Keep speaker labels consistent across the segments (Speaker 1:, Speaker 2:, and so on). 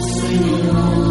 Speaker 1: 随你梦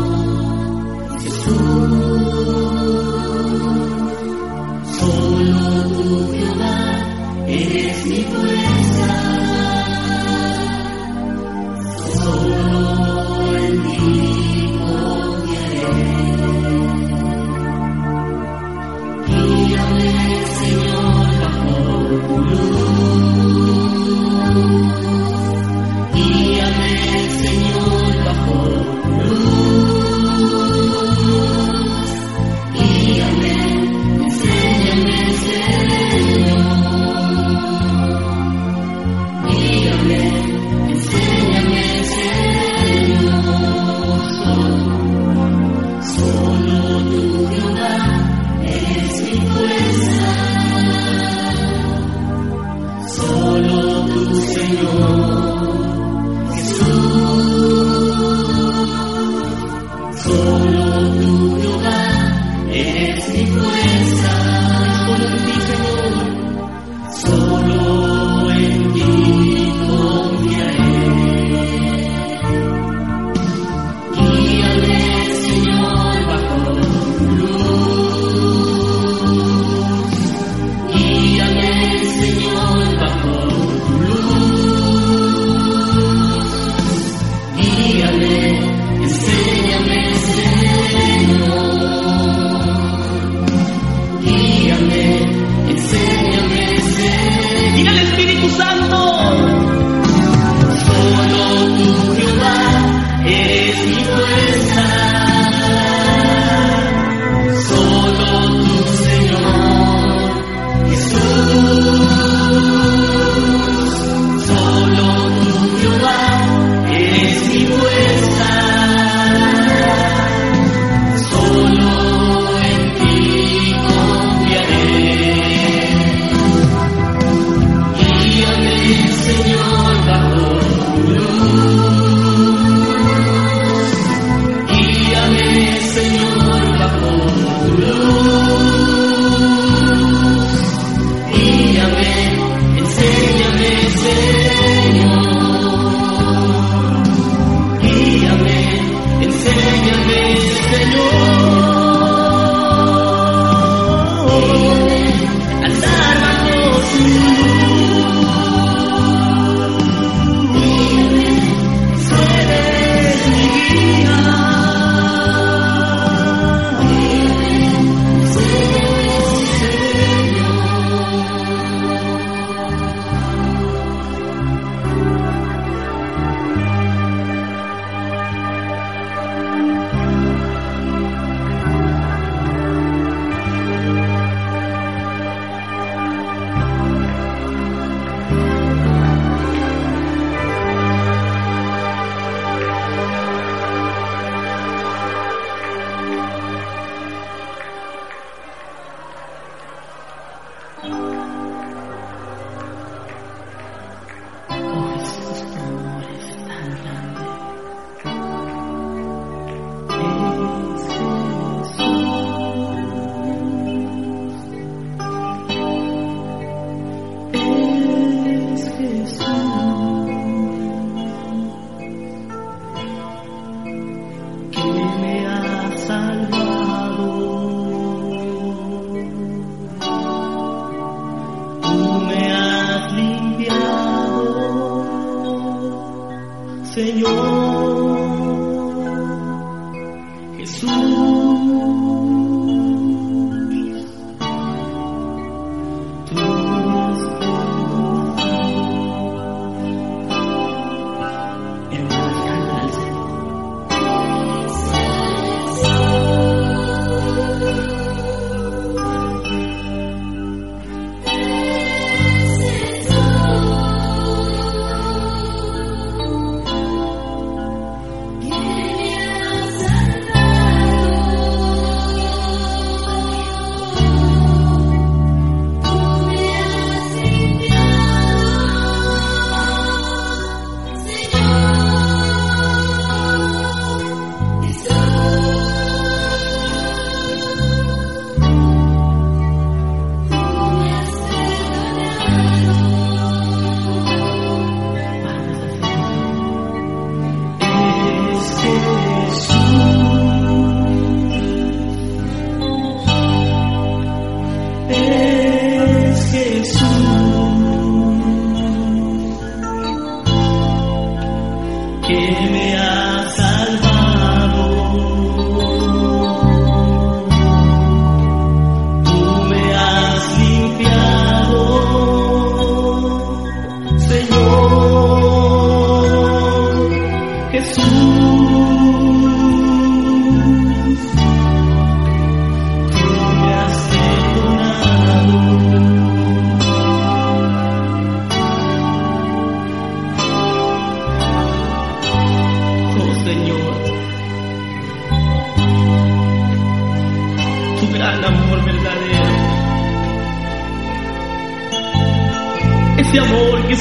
Speaker 1: كيمياء سالفة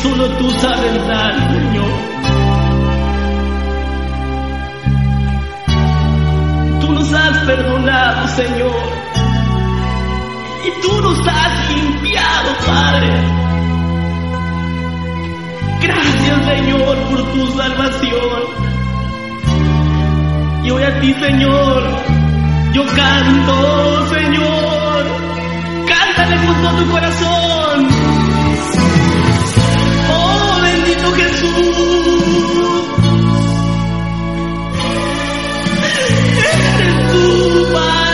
Speaker 1: solo tú
Speaker 2: sabes dar, Señor. Tú nos has perdonado, Señor. Y tú nos has limpiado, Padre. Gracias, Señor, por tu salvación. Y hoy a ti, Señor, yo canto, Señor. Cántale con todo tu corazón. que tú. Eres
Speaker 1: tu.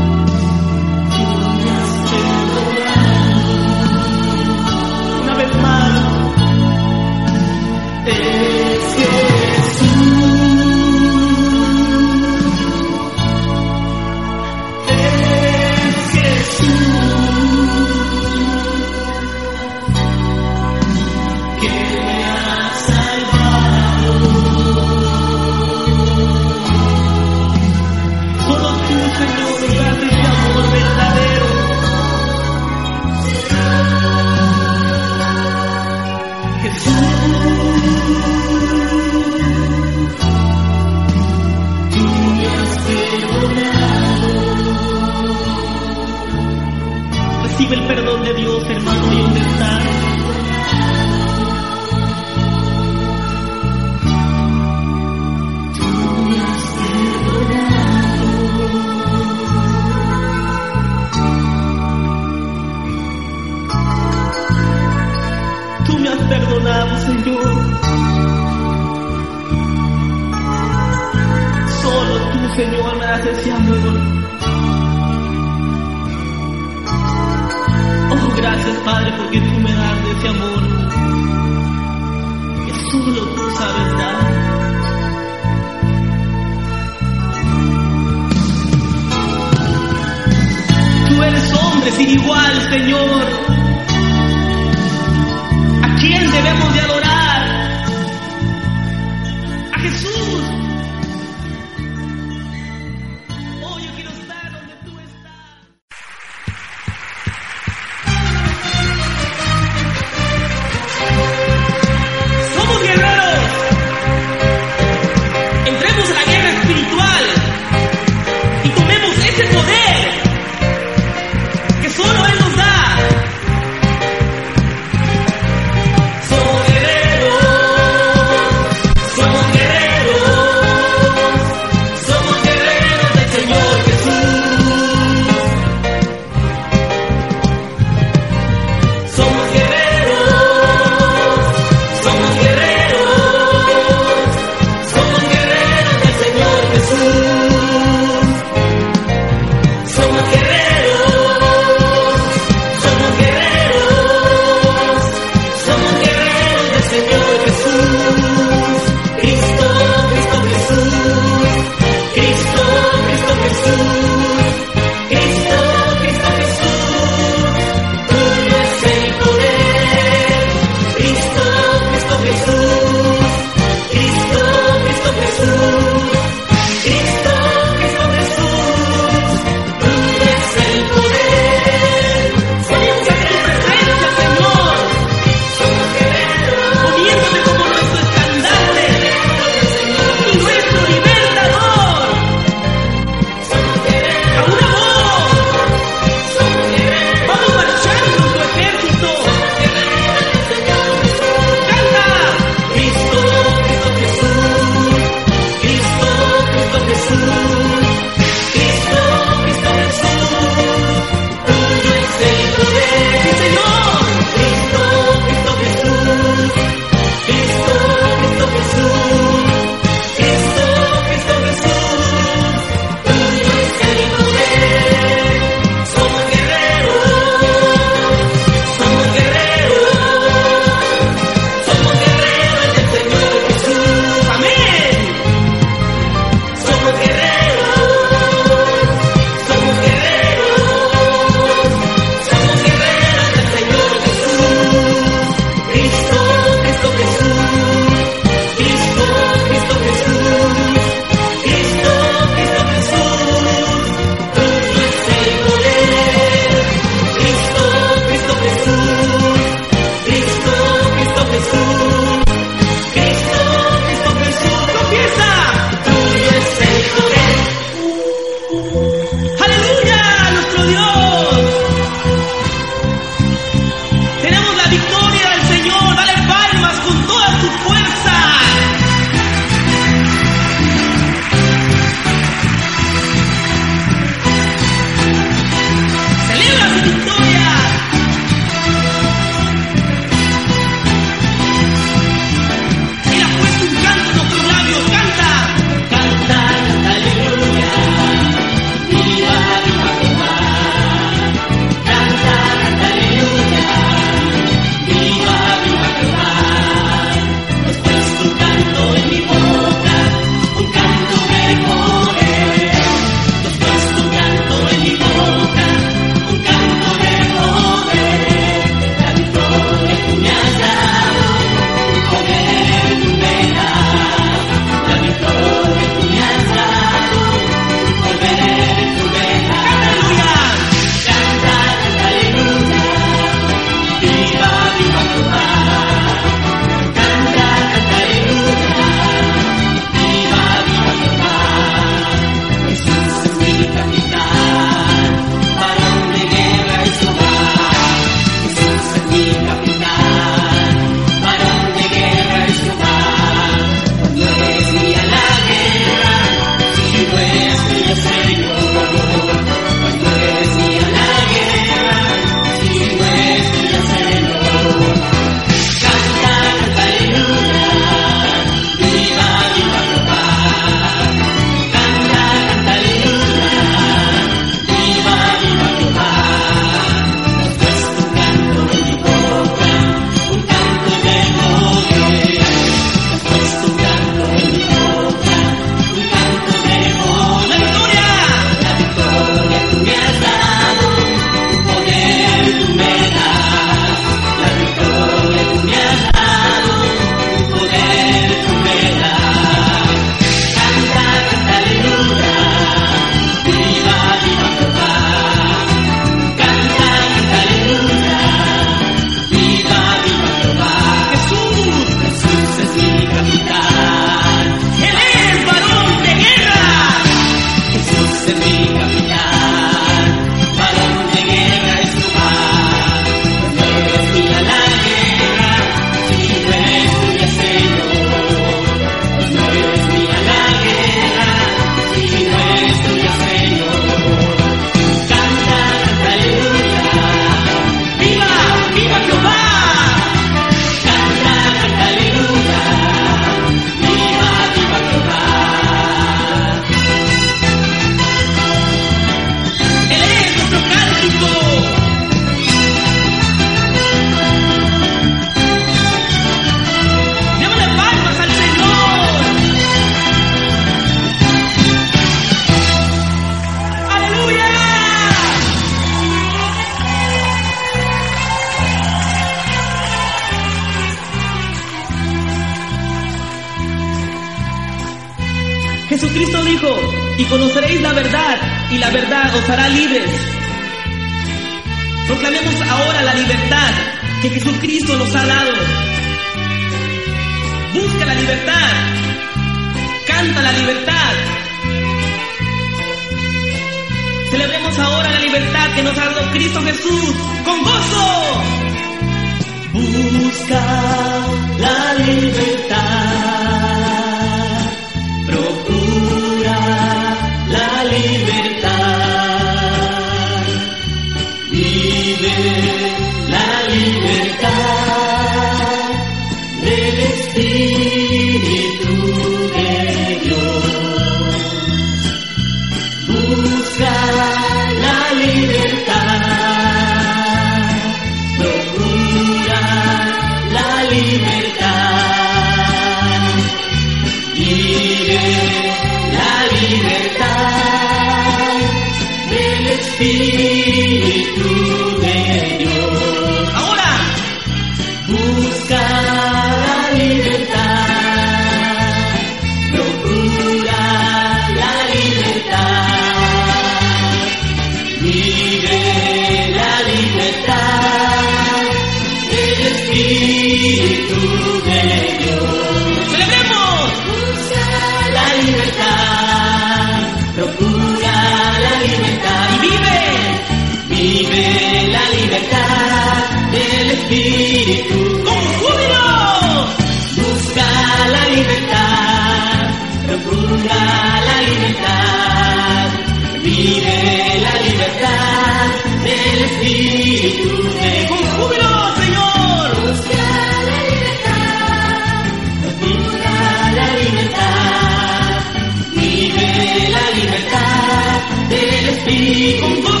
Speaker 1: Del Espíritu con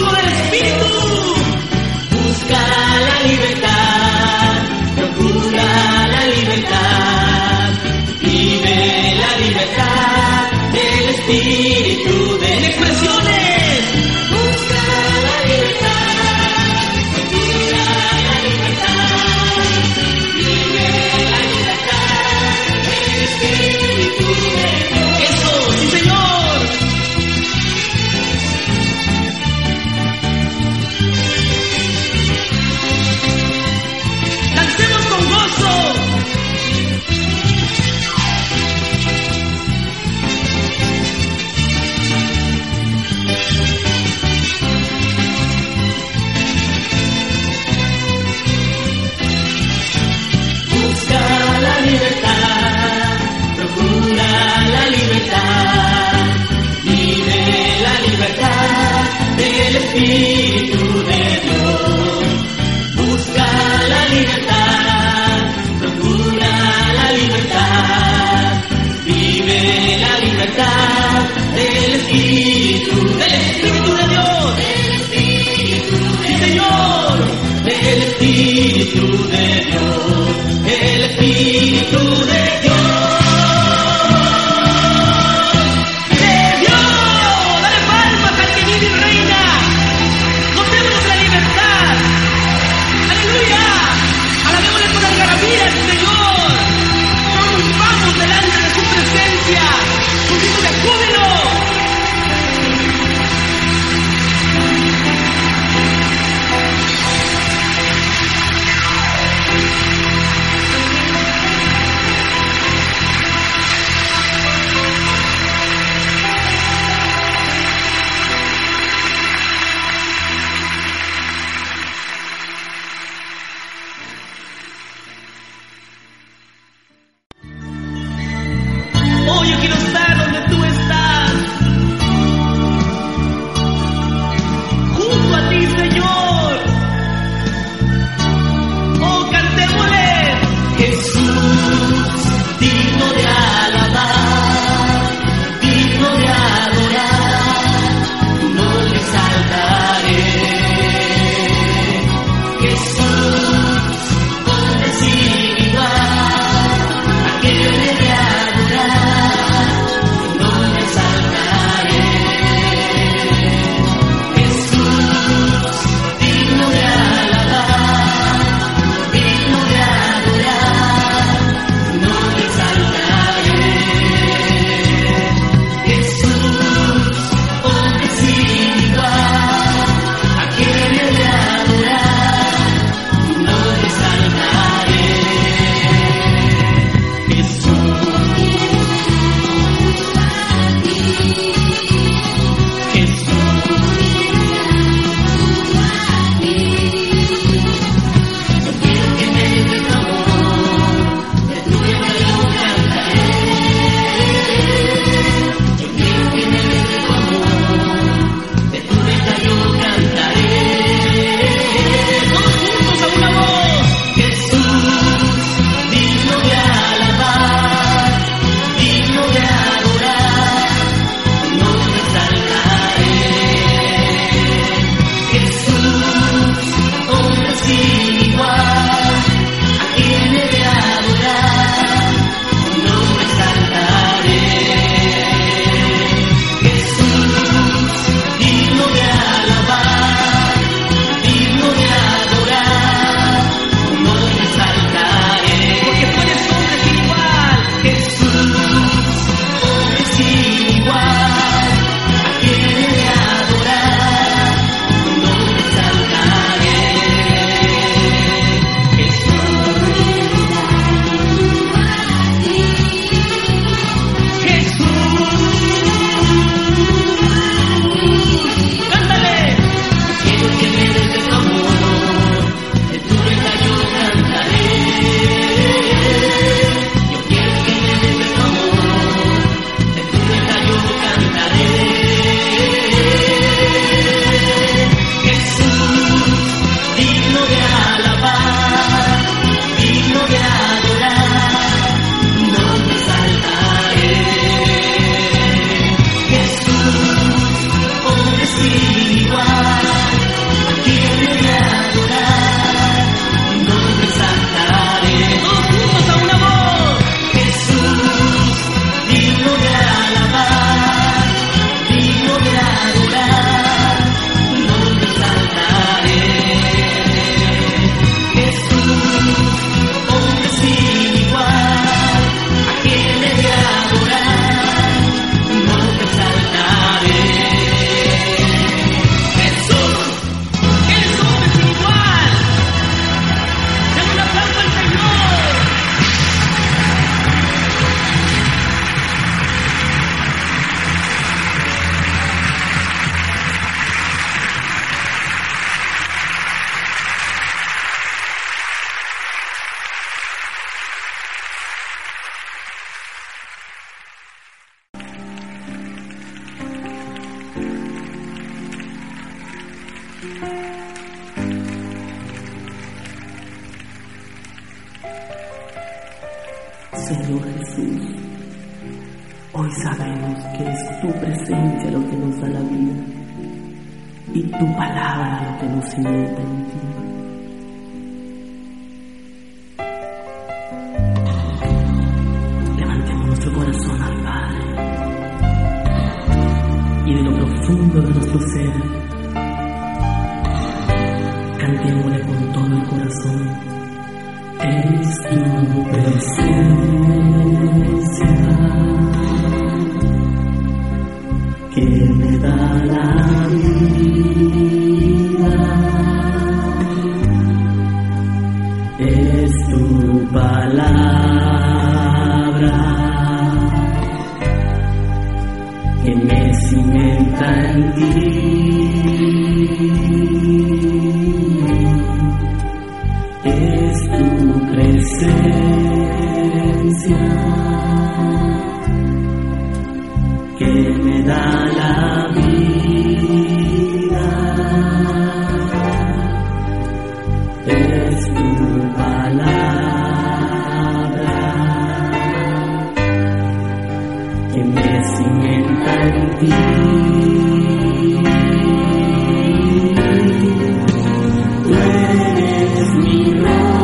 Speaker 1: que me cimentan ti. Tú eres mi roca.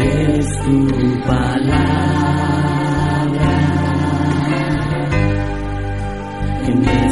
Speaker 1: es tu palabra. En el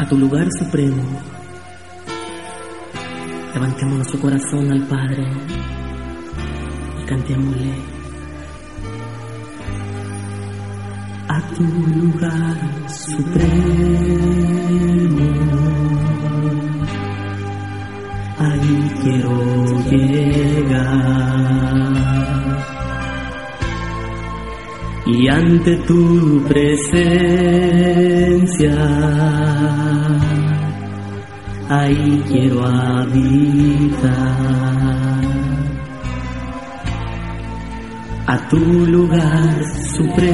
Speaker 1: a tu lugar supremo. Levantemos nuestro corazón al Padre y cantémosle a tu lugar supremo. Ahí quiero llegar. y ante tu presencia. Ahí quiero habitar. A tu lugar supremo.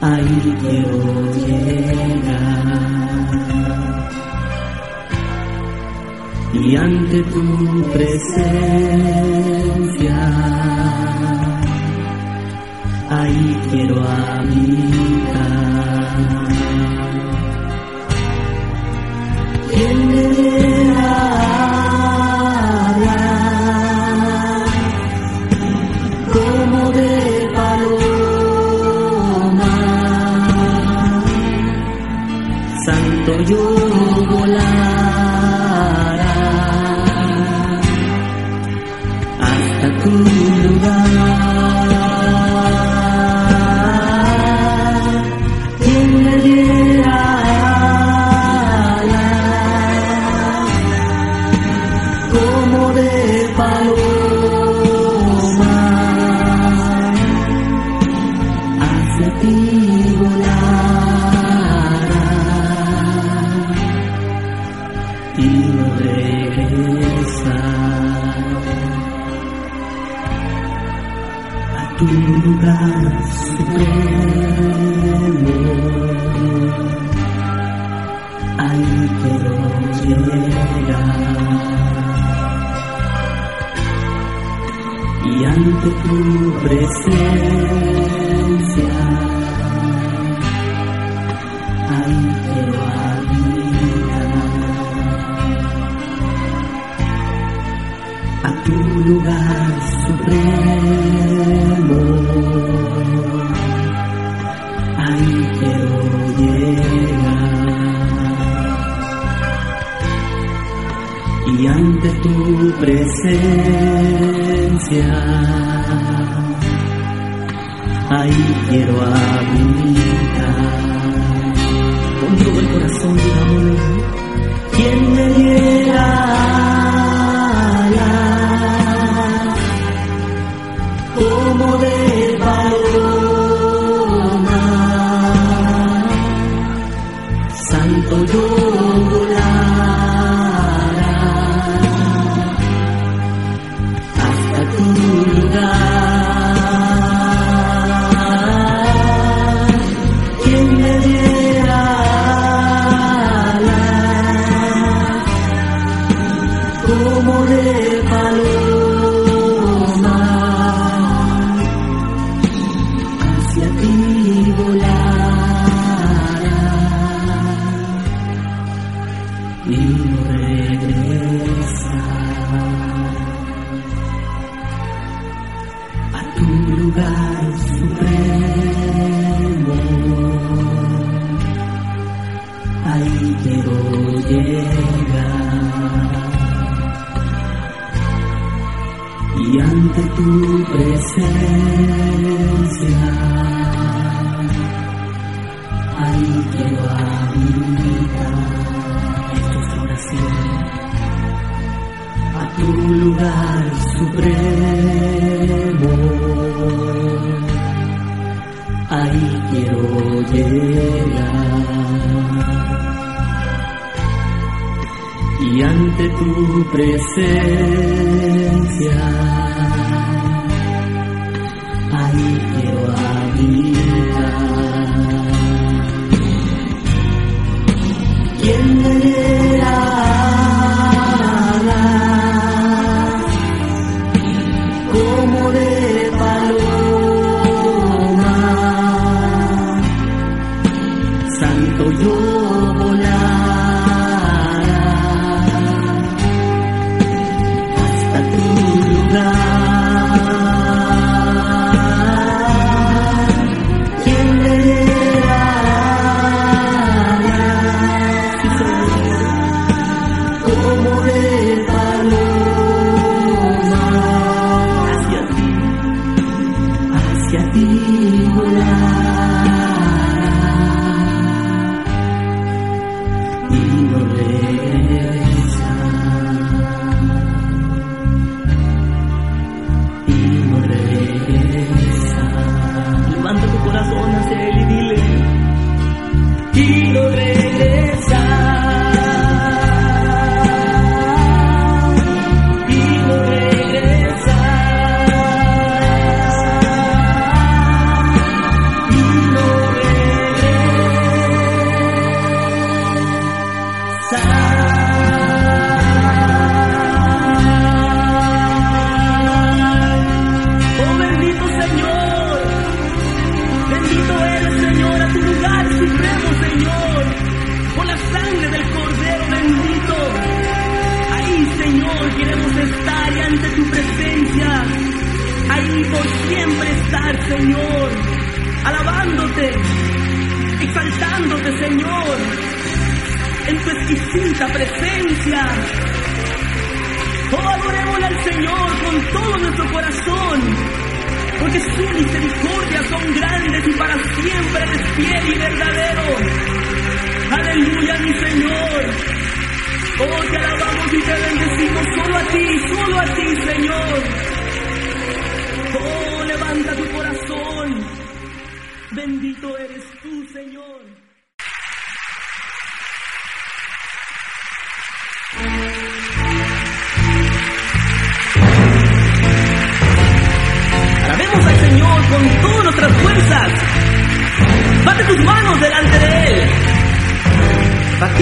Speaker 1: Ahí quiero llegar. Y ante tu presencia ahí quiero a mí. a tu lugar supremo. Ahí todo y ante tu presencia be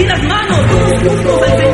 Speaker 1: y las manos.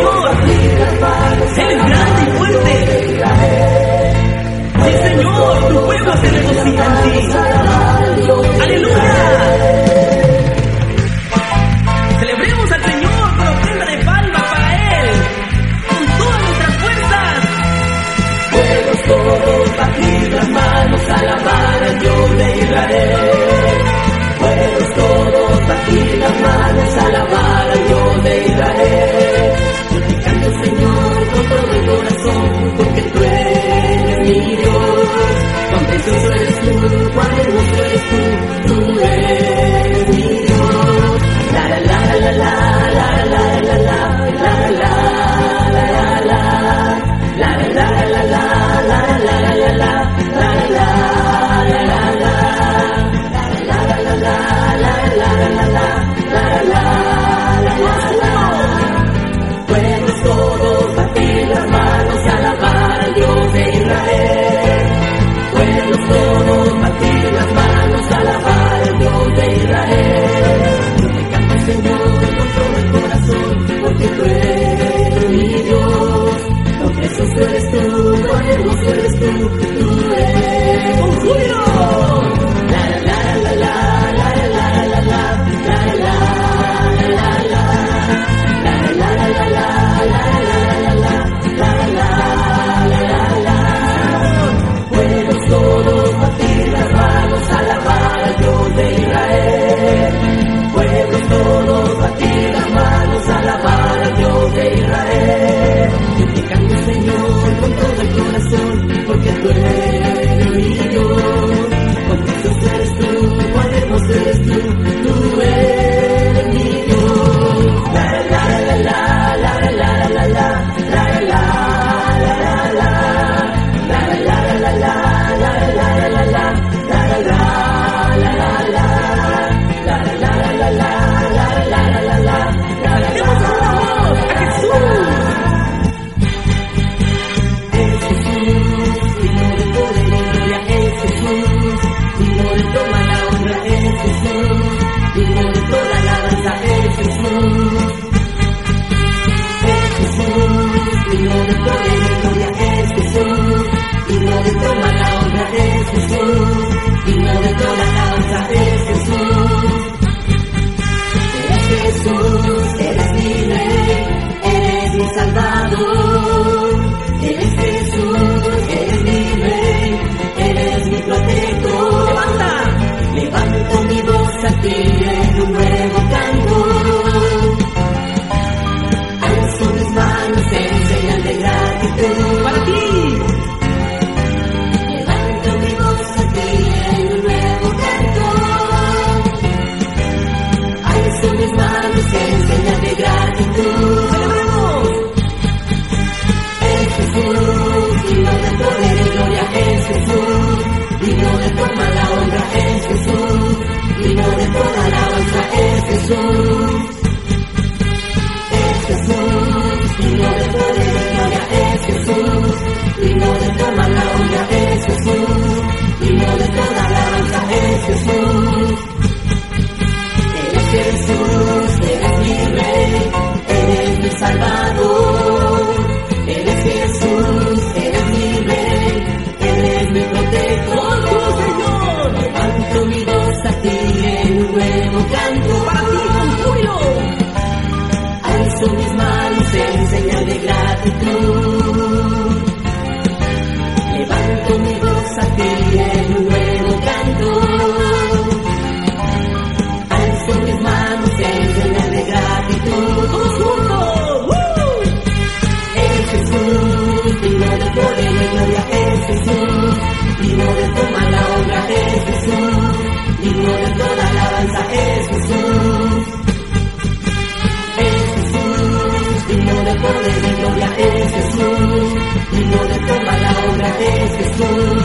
Speaker 1: es Jesús,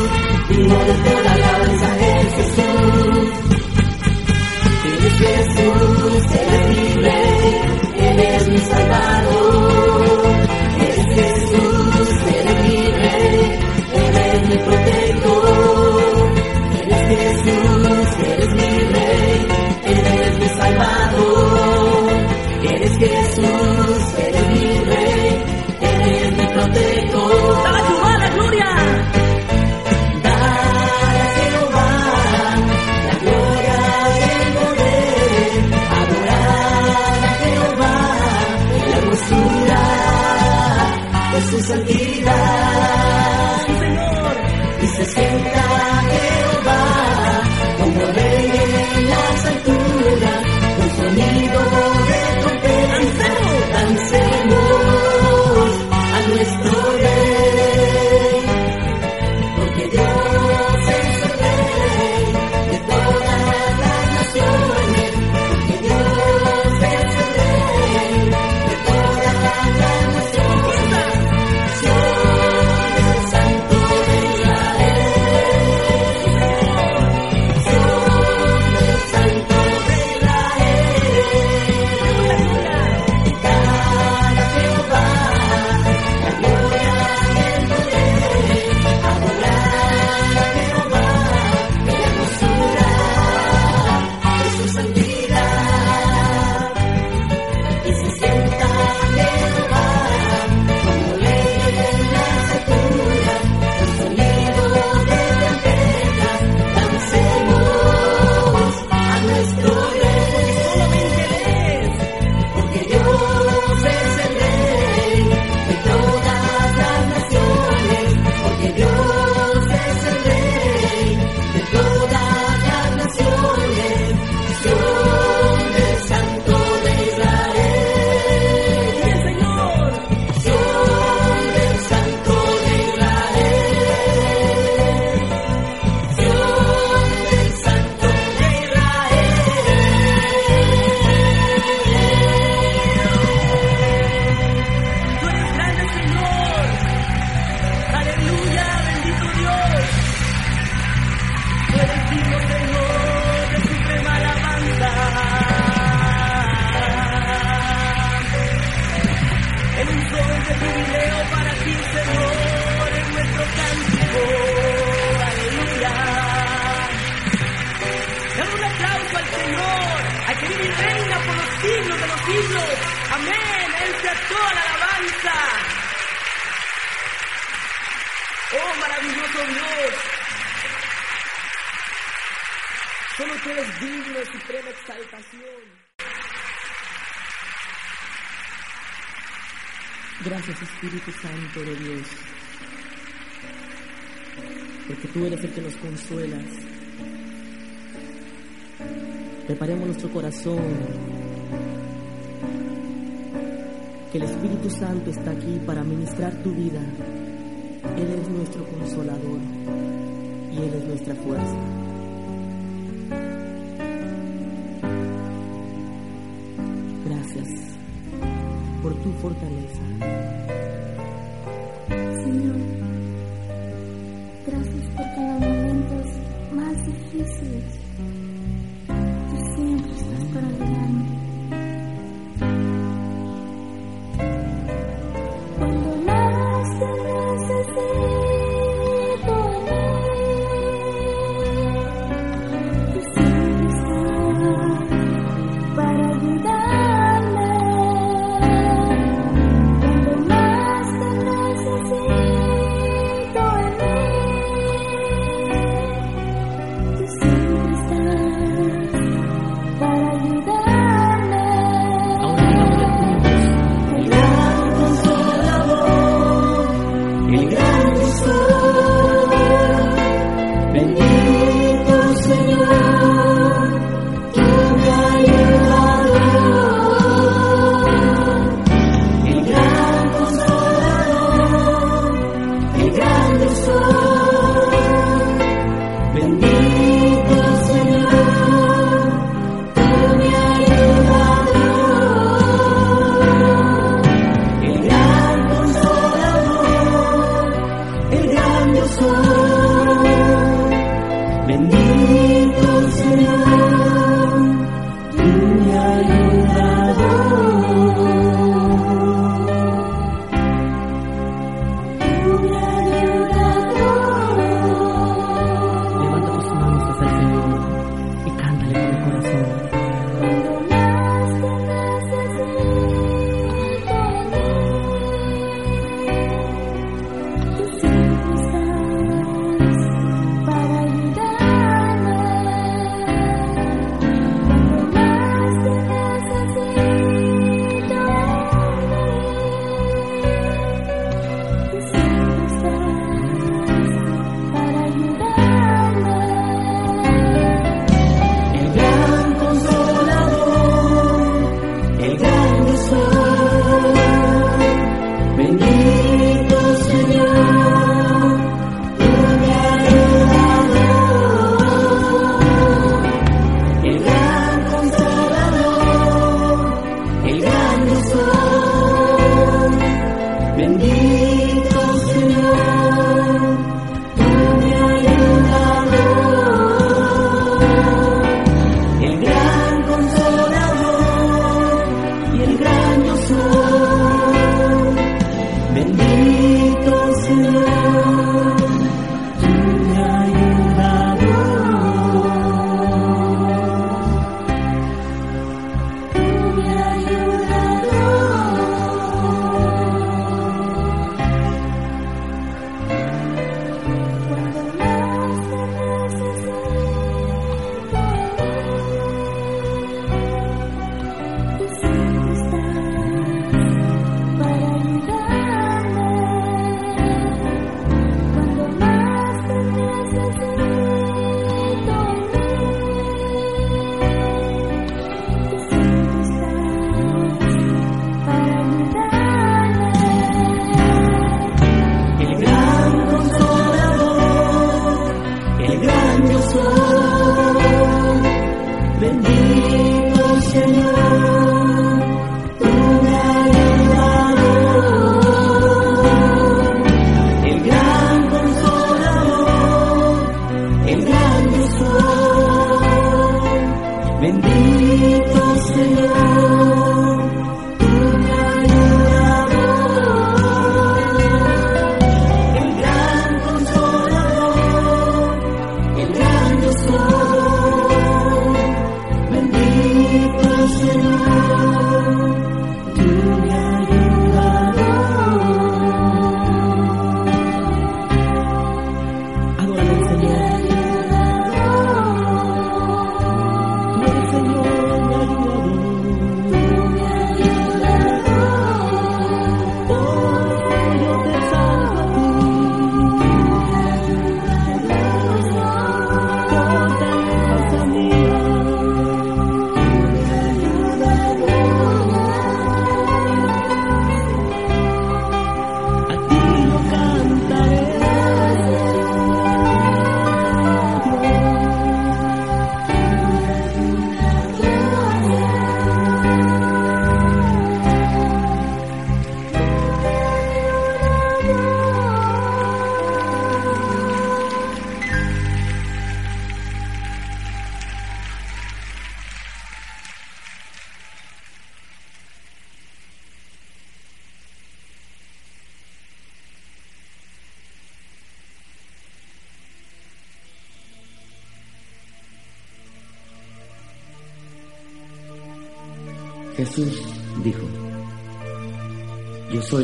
Speaker 1: digno de toda alabanza es Jesús. Eres Jesús, eres mi rey, eres mi salvador. Eres Jesús, eres mi rey, eres mi protector. Eres Jesús, eres mi rey, eres mi salvador. Eres Jesús.
Speaker 2: Espíritu Santo de Dios, porque tú eres el que nos consuelas. Preparemos nuestro corazón, que el Espíritu Santo está aquí para ministrar tu vida. Él es nuestro consolador y Él es nuestra fuerza. Gracias por tu fortaleza.
Speaker 3: Señor. Gracias por cada momento más difíciles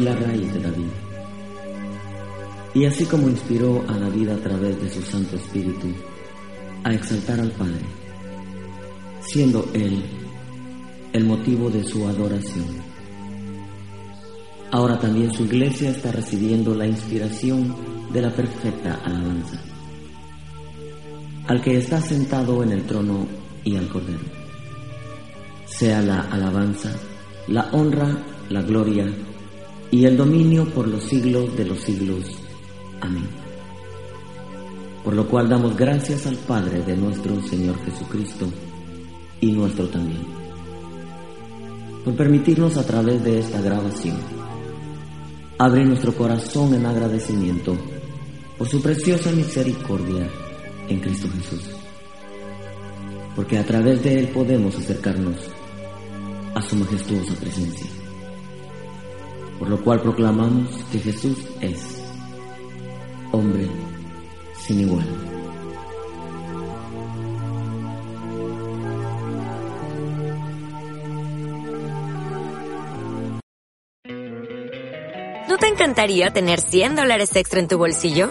Speaker 4: la raíz de David. Y así como inspiró a David a través de su Santo Espíritu a exaltar al Padre, siendo Él el motivo de su adoración. Ahora también su iglesia está recibiendo la inspiración de la perfecta alabanza, al que está sentado en el trono y al Cordero sea la alabanza, la honra, la gloria y el dominio por los siglos de los siglos. Amén. Por lo cual damos gracias al Padre de nuestro Señor Jesucristo y nuestro también, por permitirnos a través de esta grabación abrir nuestro corazón en agradecimiento por su preciosa misericordia en Cristo Jesús. Porque a través de Él podemos acercarnos a su majestuosa presencia. Por lo cual proclamamos que Jesús es hombre sin igual.
Speaker 5: ¿No te encantaría tener 100 dólares extra en tu bolsillo?